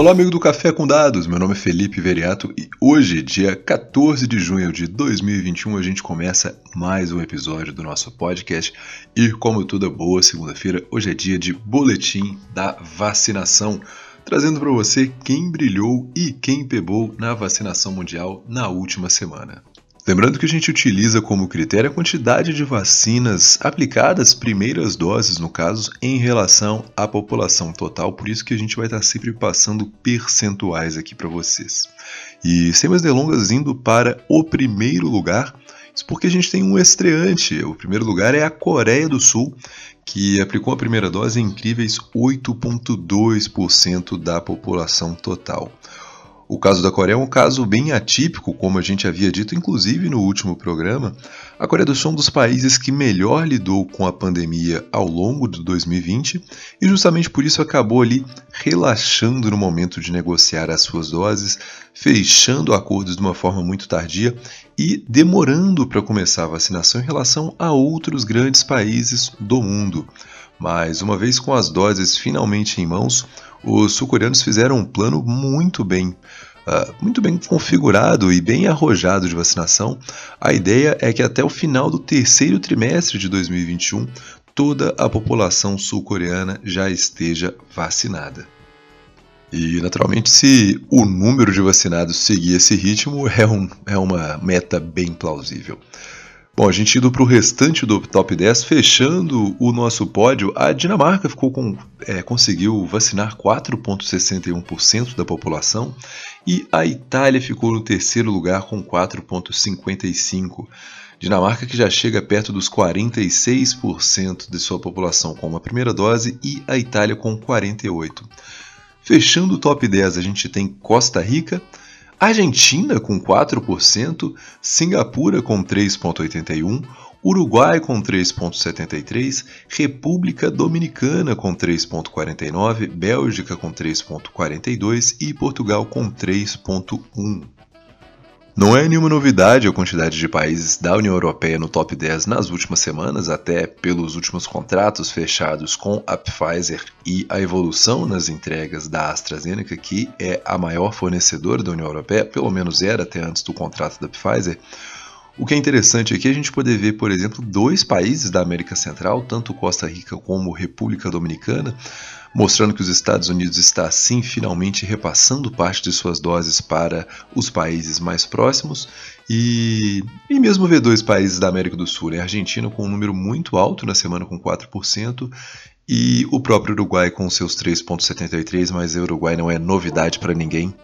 Olá, amigo do Café com Dados. Meu nome é Felipe Veriato e hoje, dia 14 de junho de 2021, a gente começa mais um episódio do nosso podcast. E como toda boa segunda-feira, hoje é dia de boletim da vacinação, trazendo para você quem brilhou e quem pegou na vacinação mundial na última semana. Lembrando que a gente utiliza como critério a quantidade de vacinas aplicadas, primeiras doses no caso, em relação à população total, por isso que a gente vai estar sempre passando percentuais aqui para vocês. E sem mais delongas, indo para o primeiro lugar, isso porque a gente tem um estreante. O primeiro lugar é a Coreia do Sul, que aplicou a primeira dose em incríveis 8,2% da população total. O caso da Coreia é um caso bem atípico, como a gente havia dito, inclusive no último programa. A Coreia do Sul é um dos países que melhor lidou com a pandemia ao longo de 2020 e justamente por isso acabou ali relaxando no momento de negociar as suas doses, fechando acordos de uma forma muito tardia e demorando para começar a vacinação em relação a outros grandes países do mundo. Mas uma vez com as doses finalmente em mãos, os sul-coreanos fizeram um plano muito bem, uh, muito bem configurado e bem arrojado de vacinação. A ideia é que até o final do terceiro trimestre de 2021, toda a população sul-coreana já esteja vacinada. E, naturalmente, se o número de vacinados seguir esse ritmo, é, um, é uma meta bem plausível. Bom, a gente indo para o restante do top 10, fechando o nosso pódio, a Dinamarca ficou com, é, conseguiu vacinar 4,61% da população e a Itália ficou no terceiro lugar com 4,55%. Dinamarca que já chega perto dos 46% de sua população com uma primeira dose e a Itália com 48%. Fechando o top 10, a gente tem Costa Rica, Argentina com 4%, Singapura com 3,81%, Uruguai com 3,73%, República Dominicana com 3,49%, Bélgica com 3,42% e Portugal com 3,1%. Não é nenhuma novidade a quantidade de países da União Europeia no top 10 nas últimas semanas, até pelos últimos contratos fechados com a Pfizer e a evolução nas entregas da AstraZeneca, que é a maior fornecedora da União Europeia, pelo menos era até antes do contrato da Pfizer. O que é interessante aqui é a gente poder ver, por exemplo, dois países da América Central, tanto Costa Rica como República Dominicana, mostrando que os Estados Unidos está sim finalmente repassando parte de suas doses para os países mais próximos e, e mesmo ver dois países da América do Sul, né? a Argentina com um número muito alto na semana com 4% e o próprio Uruguai com seus 3,73%, mas o Uruguai não é novidade para ninguém.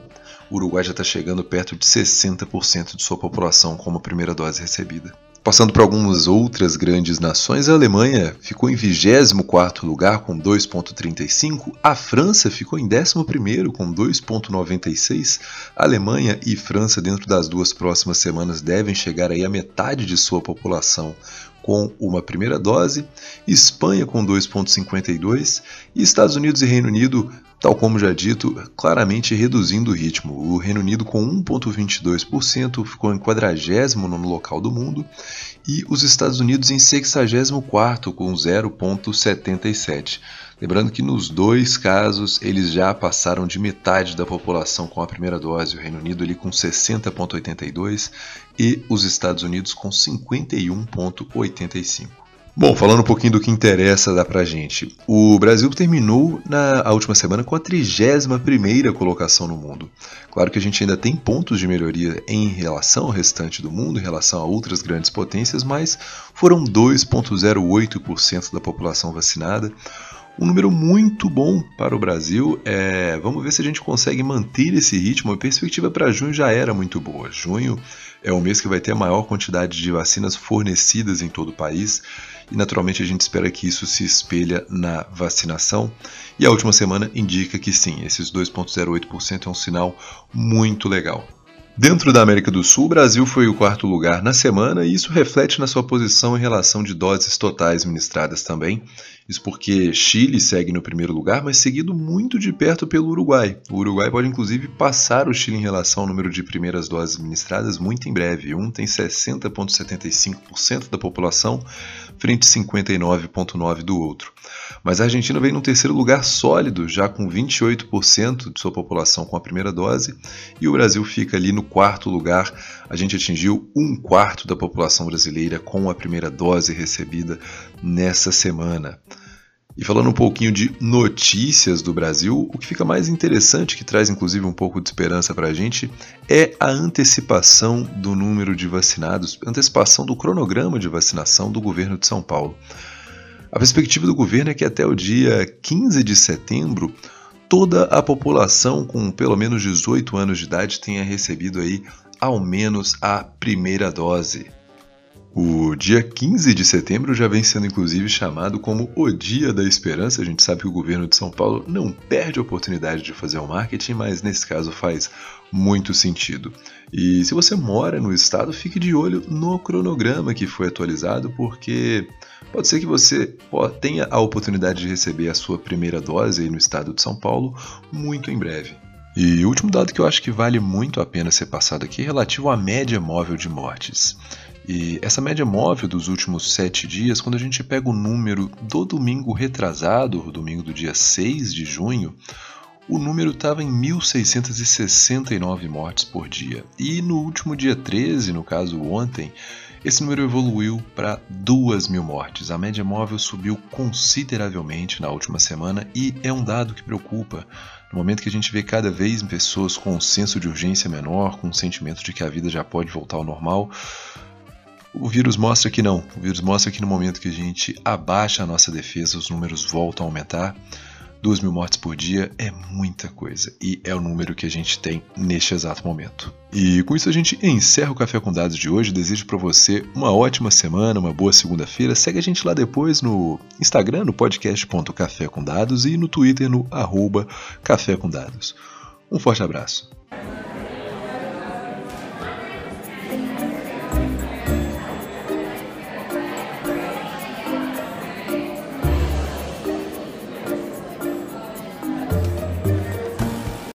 O Uruguai já está chegando perto de 60% de sua população com a primeira dose recebida. Passando por algumas outras grandes nações, a Alemanha ficou em 24 lugar com 2.35, a França ficou em 11 com 2.96. Alemanha e França dentro das duas próximas semanas devem chegar aí a metade de sua população com uma primeira dose, Espanha com 2.52 e Estados Unidos e Reino Unido tal como já dito, claramente reduzindo o ritmo. O Reino Unido com 1,22% ficou em 40 no local do mundo e os Estados Unidos em 64 com 0,77. Lembrando que nos dois casos eles já passaram de metade da população com a primeira dose, o Reino Unido ali com 60,82 e os Estados Unidos com 51,85. Bom, falando um pouquinho do que interessa dá pra gente. O Brasil terminou na última semana com a 31ª colocação no mundo. Claro que a gente ainda tem pontos de melhoria em relação ao restante do mundo, em relação a outras grandes potências, mas foram 2,08% da população vacinada. Um número muito bom para o Brasil. É, vamos ver se a gente consegue manter esse ritmo. A perspectiva para junho já era muito boa. Junho é o mês que vai ter a maior quantidade de vacinas fornecidas em todo o país e naturalmente a gente espera que isso se espelha na vacinação. E a última semana indica que sim, esses 2,08% é um sinal muito legal. Dentro da América do Sul, o Brasil foi o quarto lugar na semana e isso reflete na sua posição em relação de doses totais ministradas também. Isso porque Chile segue no primeiro lugar, mas seguido muito de perto pelo Uruguai. O Uruguai pode inclusive passar o Chile em relação ao número de primeiras doses administradas muito em breve. Um tem 60,75% da população, frente a 59,9% do outro. Mas a Argentina vem no terceiro lugar sólido, já com 28% de sua população com a primeira dose, e o Brasil fica ali no quarto lugar. A gente atingiu um quarto da população brasileira com a primeira dose recebida nessa semana. E falando um pouquinho de notícias do Brasil, o que fica mais interessante, que traz inclusive um pouco de esperança para a gente, é a antecipação do número de vacinados, antecipação do cronograma de vacinação do governo de São Paulo. A perspectiva do governo é que até o dia 15 de setembro toda a população com pelo menos 18 anos de idade tenha recebido aí ao menos a primeira dose. O dia 15 de setembro já vem sendo inclusive chamado como o Dia da Esperança. A gente sabe que o governo de São Paulo não perde a oportunidade de fazer o marketing, mas nesse caso faz muito sentido. E se você mora no estado, fique de olho no cronograma que foi atualizado, porque pode ser que você tenha a oportunidade de receber a sua primeira dose aí no estado de São Paulo muito em breve. E o último dado que eu acho que vale muito a pena ser passado aqui é relativo à média móvel de mortes. E essa média móvel dos últimos sete dias, quando a gente pega o número do domingo retrasado, o domingo do dia 6 de junho, o número estava em 1.669 mortes por dia. E no último dia 13, no caso ontem, esse número evoluiu para 2 mil mortes. A média móvel subiu consideravelmente na última semana e é um dado que preocupa. No momento que a gente vê cada vez pessoas com um senso de urgência menor, com um sentimento de que a vida já pode voltar ao normal, o vírus mostra que não. O vírus mostra que no momento que a gente abaixa a nossa defesa, os números voltam a aumentar. 2 mil mortes por dia é muita coisa e é o número que a gente tem neste exato momento. E com isso a gente encerra o Café com Dados de hoje. Desejo para você uma ótima semana, uma boa segunda-feira. Segue a gente lá depois no Instagram, no podcast.café com dados e no Twitter no arroba Café com Dados. Um forte abraço.